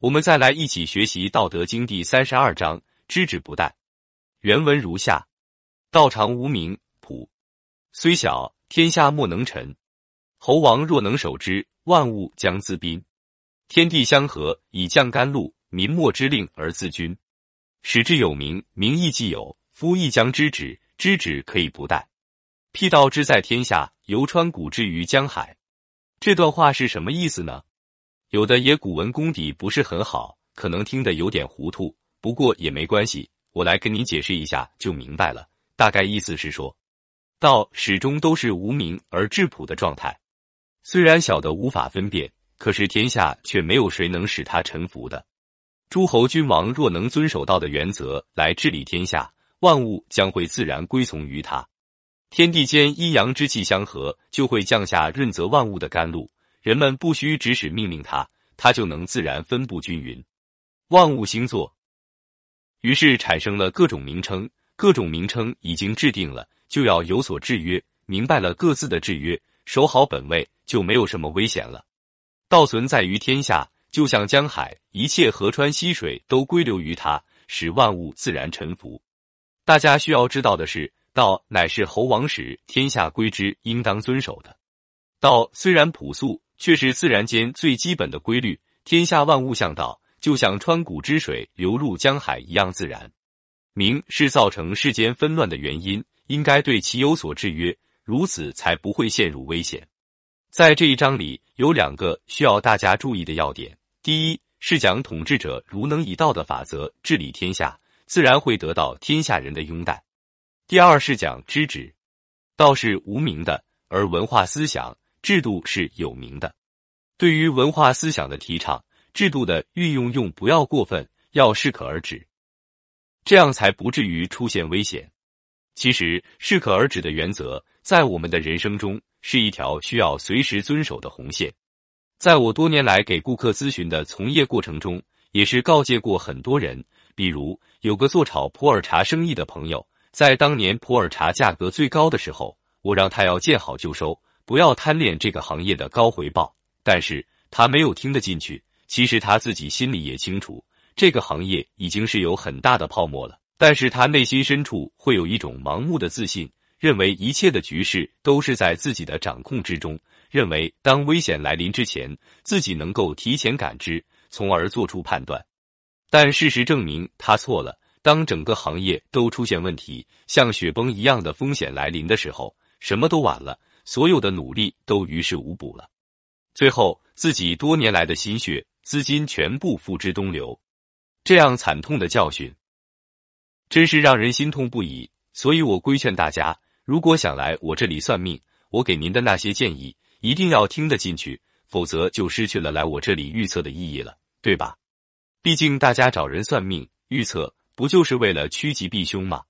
我们再来一起学习《道德经》第三十二章：知止不殆。原文如下：道常无名，朴虽小，天下莫能臣。侯王若能守之，万物将自宾。天地相合，以降甘露；民莫之令而自君，使之有名，名亦既有。夫亦将知止，知止可以不殆。辟道之在天下，由川谷之于江海。这段话是什么意思呢？有的也古文功底不是很好，可能听得有点糊涂，不过也没关系，我来跟你解释一下就明白了。大概意思是说，道始终都是无名而质朴的状态，虽然小的无法分辨，可是天下却没有谁能使他臣服的。诸侯君王若能遵守道的原则来治理天下，万物将会自然归从于他。天地间阴阳之气相合，就会降下润泽万物的甘露。人们不需指使命令他，他就能自然分布均匀，万物星座。于是产生了各种名称，各种名称已经制定了，就要有所制约。明白了各自的制约，守好本位，就没有什么危险了。道存在于天下，就像江海，一切河川溪水都归流于它，使万物自然臣服。大家需要知道的是，道乃是侯王使天下归之，应当遵守的。道虽然朴素。却是自然间最基本的规律，天下万物向道，就像川谷之水流入江海一样自然。名是造成世间纷乱的原因，应该对其有所制约，如此才不会陷入危险。在这一章里有两个需要大家注意的要点：第一是讲统治者如能以道的法则治理天下，自然会得到天下人的拥戴；第二是讲知止，道是无名的，而文化思想。制度是有名的，对于文化思想的提倡，制度的运用用不要过分，要适可而止，这样才不至于出现危险。其实适可而止的原则，在我们的人生中是一条需要随时遵守的红线。在我多年来给顾客咨询的从业过程中，也是告诫过很多人。比如有个做炒普洱茶生意的朋友，在当年普洱茶价格最高的时候，我让他要见好就收。不要贪恋这个行业的高回报，但是他没有听得进去。其实他自己心里也清楚，这个行业已经是有很大的泡沫了。但是他内心深处会有一种盲目的自信，认为一切的局势都是在自己的掌控之中，认为当危险来临之前，自己能够提前感知，从而做出判断。但事实证明他错了。当整个行业都出现问题，像雪崩一样的风险来临的时候，什么都晚了。所有的努力都于事无补了，最后自己多年来的心血、资金全部付之东流，这样惨痛的教训，真是让人心痛不已。所以我规劝大家，如果想来我这里算命，我给您的那些建议一定要听得进去，否则就失去了来我这里预测的意义了，对吧？毕竟大家找人算命预测，不就是为了趋吉避凶吗？